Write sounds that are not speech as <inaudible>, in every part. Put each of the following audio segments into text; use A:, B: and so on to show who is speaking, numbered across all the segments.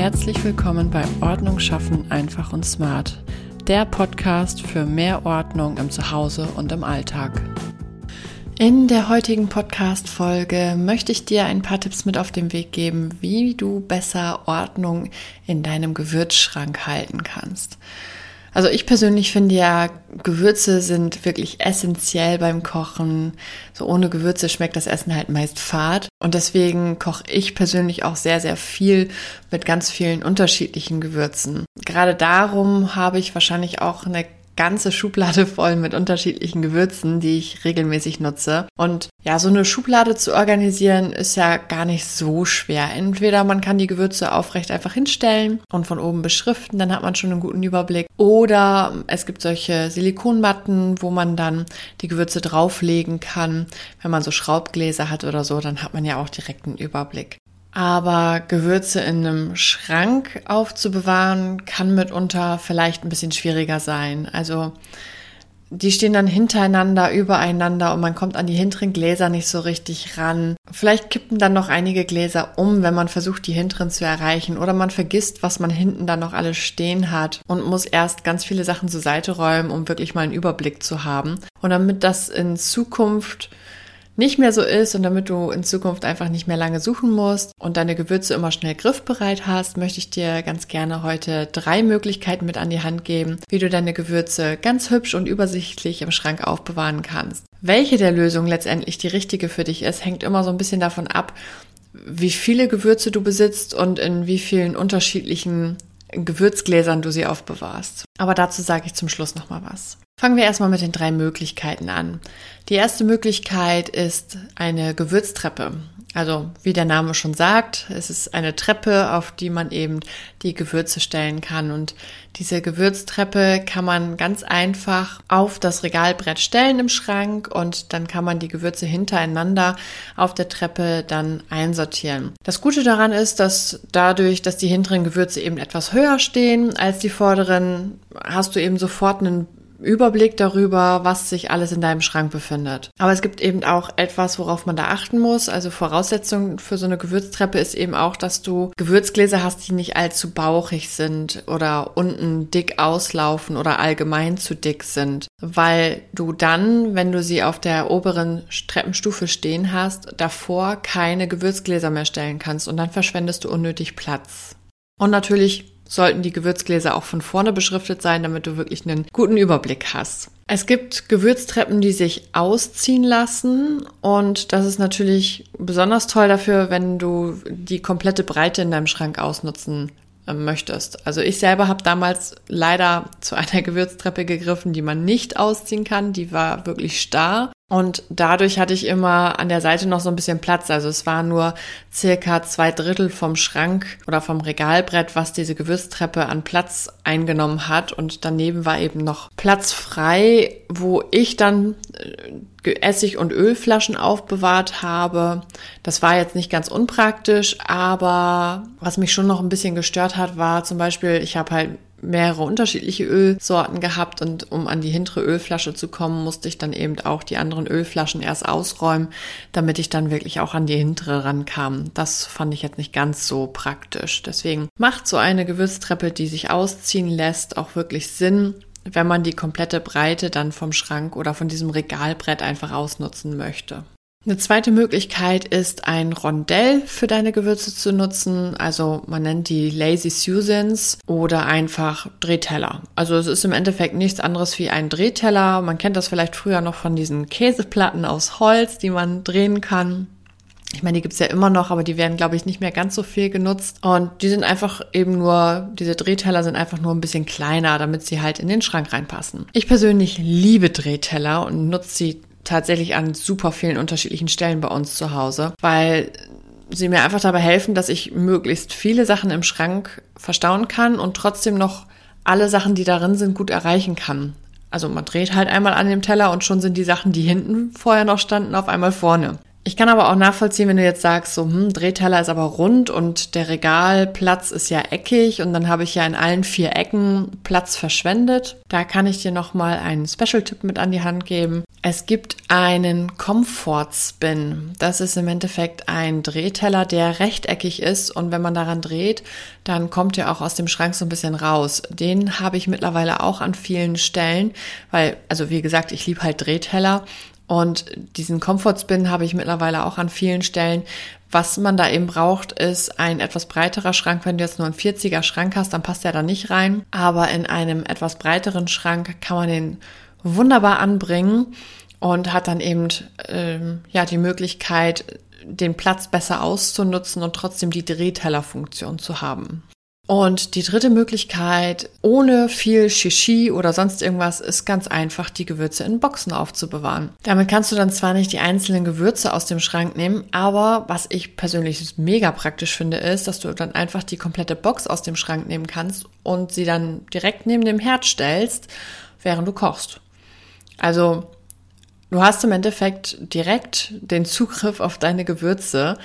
A: Herzlich willkommen bei Ordnung schaffen einfach und smart, der Podcast für mehr Ordnung im Zuhause und im Alltag. In der heutigen Podcast-Folge möchte ich dir ein paar Tipps mit auf den Weg geben, wie du besser Ordnung in deinem Gewürzschrank halten kannst. Also ich persönlich finde ja, Gewürze sind wirklich essentiell beim Kochen. So ohne Gewürze schmeckt das Essen halt meist fad. Und deswegen koche ich persönlich auch sehr, sehr viel mit ganz vielen unterschiedlichen Gewürzen. Gerade darum habe ich wahrscheinlich auch eine ganze Schublade voll mit unterschiedlichen Gewürzen, die ich regelmäßig nutze. Und ja, so eine Schublade zu organisieren ist ja gar nicht so schwer. Entweder man kann die Gewürze aufrecht einfach hinstellen und von oben beschriften, dann hat man schon einen guten Überblick. Oder es gibt solche Silikonmatten, wo man dann die Gewürze drauflegen kann. Wenn man so Schraubgläser hat oder so, dann hat man ja auch direkt einen Überblick. Aber Gewürze in einem Schrank aufzubewahren, kann mitunter vielleicht ein bisschen schwieriger sein. Also die stehen dann hintereinander, übereinander und man kommt an die hinteren Gläser nicht so richtig ran. Vielleicht kippen dann noch einige Gläser um, wenn man versucht, die hinteren zu erreichen. Oder man vergisst, was man hinten dann noch alles stehen hat und muss erst ganz viele Sachen zur Seite räumen, um wirklich mal einen Überblick zu haben. Und damit das in Zukunft nicht mehr so ist und damit du in Zukunft einfach nicht mehr lange suchen musst und deine Gewürze immer schnell griffbereit hast, möchte ich dir ganz gerne heute drei Möglichkeiten mit an die Hand geben, wie du deine Gewürze ganz hübsch und übersichtlich im Schrank aufbewahren kannst. Welche der Lösungen letztendlich die richtige für dich ist, hängt immer so ein bisschen davon ab, wie viele Gewürze du besitzt und in wie vielen unterschiedlichen Gewürzgläsern du sie aufbewahrst. Aber dazu sage ich zum Schluss nochmal was. Fangen wir erstmal mit den drei Möglichkeiten an. Die erste Möglichkeit ist eine Gewürztreppe. Also wie der Name schon sagt, es ist eine Treppe, auf die man eben die Gewürze stellen kann. Und diese Gewürztreppe kann man ganz einfach auf das Regalbrett stellen im Schrank und dann kann man die Gewürze hintereinander auf der Treppe dann einsortieren. Das Gute daran ist, dass dadurch, dass die hinteren Gewürze eben etwas höher stehen als die vorderen, hast du eben sofort einen Überblick darüber, was sich alles in deinem Schrank befindet. Aber es gibt eben auch etwas, worauf man da achten muss. Also Voraussetzung für so eine Gewürztreppe ist eben auch, dass du Gewürzgläser hast, die nicht allzu bauchig sind oder unten dick auslaufen oder allgemein zu dick sind. Weil du dann, wenn du sie auf der oberen Treppenstufe stehen hast, davor keine Gewürzgläser mehr stellen kannst und dann verschwendest du unnötig Platz. Und natürlich sollten die Gewürzgläser auch von vorne beschriftet sein, damit du wirklich einen guten Überblick hast. Es gibt Gewürztreppen, die sich ausziehen lassen und das ist natürlich besonders toll dafür, wenn du die komplette Breite in deinem Schrank ausnutzen äh, möchtest. Also ich selber habe damals leider zu einer <laughs> Gewürztreppe gegriffen, die man nicht ausziehen kann. Die war wirklich starr und dadurch hatte ich immer an der Seite noch so ein bisschen Platz. Also es war nur circa zwei Drittel vom Schrank oder vom Regalbrett, was diese Gewürztreppe an Platz eingenommen hat. Und daneben war eben noch Platz frei, wo ich dann äh, Essig- und Ölflaschen aufbewahrt habe. Das war jetzt nicht ganz unpraktisch, aber was mich schon noch ein bisschen gestört hat, war zum Beispiel, ich habe halt mehrere unterschiedliche Ölsorten gehabt und um an die hintere Ölflasche zu kommen, musste ich dann eben auch die anderen Ölflaschen erst ausräumen, damit ich dann wirklich auch an die hintere rankam. Das fand ich jetzt nicht ganz so praktisch. Deswegen macht so eine Gewürztreppe, die sich ausziehen lässt, auch wirklich Sinn, wenn man die komplette Breite dann vom Schrank oder von diesem Regalbrett einfach ausnutzen möchte. Eine zweite Möglichkeit ist, ein Rondell für deine Gewürze zu nutzen. Also man nennt die Lazy Susans oder einfach Drehteller. Also es ist im Endeffekt nichts anderes wie ein Drehteller. Man kennt das vielleicht früher noch von diesen Käseplatten aus Holz, die man drehen kann. Ich meine, die gibt's ja immer noch, aber die werden, glaube ich, nicht mehr ganz so viel genutzt. Und die sind einfach eben nur, diese Drehteller sind einfach nur ein bisschen kleiner, damit sie halt in den Schrank reinpassen. Ich persönlich liebe Drehteller und nutze sie tatsächlich an super vielen unterschiedlichen Stellen bei uns zu Hause, weil sie mir einfach dabei helfen, dass ich möglichst viele Sachen im Schrank verstauen kann und trotzdem noch alle Sachen, die darin sind, gut erreichen kann. Also man dreht halt einmal an dem Teller und schon sind die Sachen, die hinten vorher noch standen, auf einmal vorne. Ich kann aber auch nachvollziehen, wenn du jetzt sagst, so, hm, Drehteller ist aber rund und der Regalplatz ist ja eckig und dann habe ich ja in allen vier Ecken Platz verschwendet. Da kann ich dir nochmal einen Special-Tipp mit an die Hand geben. Es gibt einen Comfort Spin. Das ist im Endeffekt ein Drehteller, der rechteckig ist und wenn man daran dreht, dann kommt er auch aus dem Schrank so ein bisschen raus. Den habe ich mittlerweile auch an vielen Stellen, weil, also wie gesagt, ich liebe halt Drehteller und diesen Comfort Spin habe ich mittlerweile auch an vielen Stellen. Was man da eben braucht, ist ein etwas breiterer Schrank. Wenn du jetzt nur einen 40er Schrank hast, dann passt der da nicht rein. Aber in einem etwas breiteren Schrank kann man den wunderbar anbringen und hat dann eben ähm, ja die Möglichkeit, den Platz besser auszunutzen und trotzdem die Drehtellerfunktion zu haben. Und die dritte Möglichkeit, ohne viel Shishi oder sonst irgendwas, ist ganz einfach, die Gewürze in Boxen aufzubewahren. Damit kannst du dann zwar nicht die einzelnen Gewürze aus dem Schrank nehmen, aber was ich persönlich mega praktisch finde, ist, dass du dann einfach die komplette Box aus dem Schrank nehmen kannst und sie dann direkt neben dem Herd stellst, während du kochst. Also, du hast im Endeffekt direkt den Zugriff auf deine Gewürze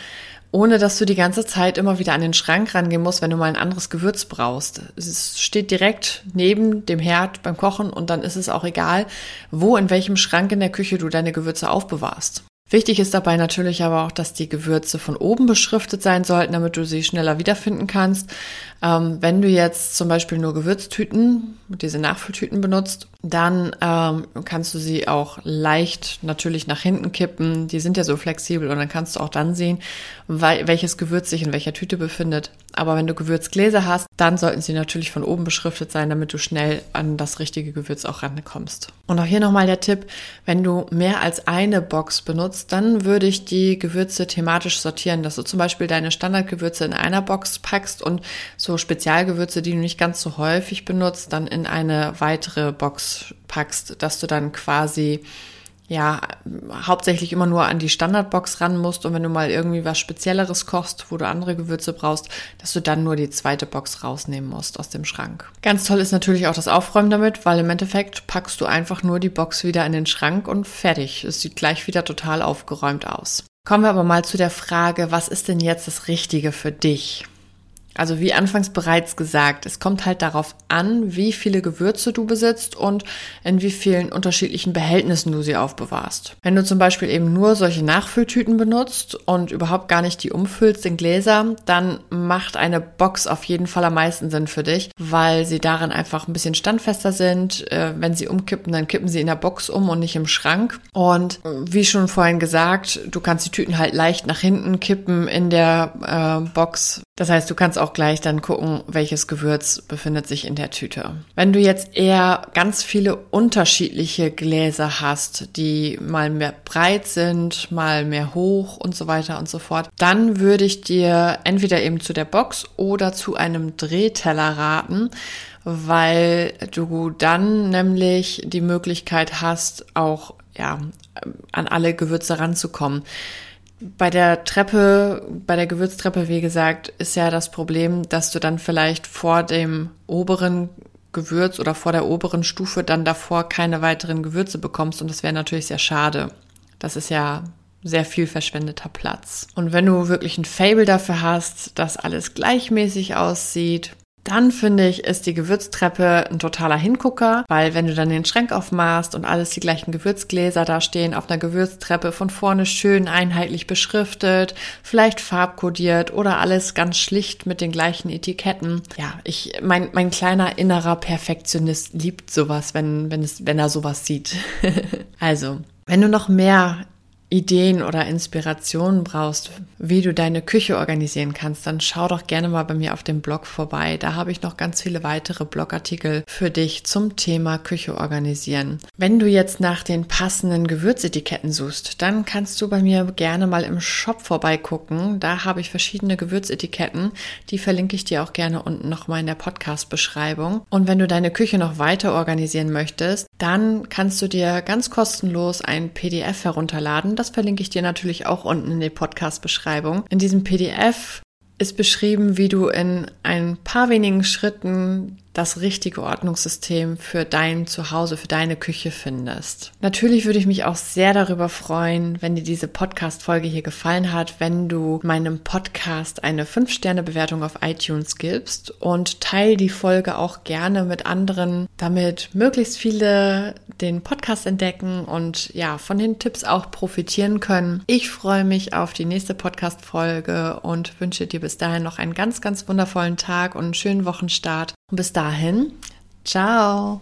A: ohne dass du die ganze Zeit immer wieder an den Schrank rangehen musst, wenn du mal ein anderes Gewürz brauchst. Es steht direkt neben dem Herd beim Kochen und dann ist es auch egal, wo in welchem Schrank in der Küche du deine Gewürze aufbewahrst. Wichtig ist dabei natürlich aber auch, dass die Gewürze von oben beschriftet sein sollten, damit du sie schneller wiederfinden kannst. Ähm, wenn du jetzt zum Beispiel nur Gewürztüten, diese Nachfülltüten benutzt, dann ähm, kannst du sie auch leicht natürlich nach hinten kippen. Die sind ja so flexibel und dann kannst du auch dann sehen, welches Gewürz sich in welcher Tüte befindet. Aber wenn du Gewürzgläser hast, dann sollten sie natürlich von oben beschriftet sein, damit du schnell an das richtige Gewürz auch rankommst. Und auch hier nochmal der Tipp, wenn du mehr als eine Box benutzt, dann würde ich die Gewürze thematisch sortieren, dass du zum Beispiel deine Standardgewürze in einer Box packst und so Spezialgewürze, die du nicht ganz so häufig benutzt, dann in eine weitere Box packst, dass du dann quasi ja, hauptsächlich immer nur an die Standardbox ran musst und wenn du mal irgendwie was Spezielleres kochst, wo du andere Gewürze brauchst, dass du dann nur die zweite Box rausnehmen musst aus dem Schrank. Ganz toll ist natürlich auch das Aufräumen damit, weil im Endeffekt packst du einfach nur die Box wieder in den Schrank und fertig. Es sieht gleich wieder total aufgeräumt aus. Kommen wir aber mal zu der Frage, was ist denn jetzt das Richtige für dich? Also wie anfangs bereits gesagt, es kommt halt darauf an, wie viele Gewürze du besitzt und in wie vielen unterschiedlichen Behältnissen du sie aufbewahrst. Wenn du zum Beispiel eben nur solche Nachfülltüten benutzt und überhaupt gar nicht die umfüllst in Gläser, dann macht eine Box auf jeden Fall am meisten Sinn für dich, weil sie darin einfach ein bisschen standfester sind. Äh, wenn sie umkippen, dann kippen sie in der Box um und nicht im Schrank. Und wie schon vorhin gesagt, du kannst die Tüten halt leicht nach hinten kippen in der äh, Box. Das heißt, du kannst auch gleich dann gucken, welches Gewürz befindet sich in der Tüte. Wenn du jetzt eher ganz viele unterschiedliche Gläser hast, die mal mehr breit sind, mal mehr hoch und so weiter und so fort, dann würde ich dir entweder eben zu der Box oder zu einem Drehteller raten, weil du dann nämlich die Möglichkeit hast, auch ja, an alle Gewürze ranzukommen. Bei der Treppe, bei der Gewürztreppe, wie gesagt, ist ja das Problem, dass du dann vielleicht vor dem oberen Gewürz oder vor der oberen Stufe dann davor keine weiteren Gewürze bekommst und das wäre natürlich sehr schade. Das ist ja sehr viel verschwendeter Platz. Und wenn du wirklich ein Fable dafür hast, dass alles gleichmäßig aussieht, dann finde ich, ist die Gewürztreppe ein totaler Hingucker, weil wenn du dann den Schrank aufmachst und alles die gleichen Gewürzgläser da stehen auf einer Gewürztreppe von vorne schön einheitlich beschriftet, vielleicht farbkodiert oder alles ganz schlicht mit den gleichen Etiketten. Ja, ich, mein, mein kleiner innerer Perfektionist liebt sowas, wenn, wenn es, wenn er sowas sieht. <laughs> also, wenn du noch mehr Ideen oder Inspirationen brauchst, wie du deine Küche organisieren kannst, dann schau doch gerne mal bei mir auf dem Blog vorbei. Da habe ich noch ganz viele weitere Blogartikel für dich zum Thema Küche organisieren. Wenn du jetzt nach den passenden Gewürzetiketten suchst, dann kannst du bei mir gerne mal im Shop vorbeigucken. Da habe ich verschiedene Gewürzetiketten. Die verlinke ich dir auch gerne unten nochmal in der Podcast-Beschreibung. Und wenn du deine Küche noch weiter organisieren möchtest, dann kannst du dir ganz kostenlos ein PDF herunterladen das verlinke ich dir natürlich auch unten in der Podcast-Beschreibung. In diesem PDF ist beschrieben, wie du in ein paar wenigen Schritten das richtige Ordnungssystem für dein Zuhause, für deine Küche findest. Natürlich würde ich mich auch sehr darüber freuen, wenn dir diese Podcast-Folge hier gefallen hat, wenn du meinem Podcast eine 5-Sterne-Bewertung auf iTunes gibst und teile die Folge auch gerne mit anderen, damit möglichst viele den Podcast entdecken und ja, von den Tipps auch profitieren können. Ich freue mich auf die nächste Podcast-Folge und wünsche dir bis dahin noch einen ganz, ganz wundervollen Tag und einen schönen Wochenstart. Und bis dahin, ciao!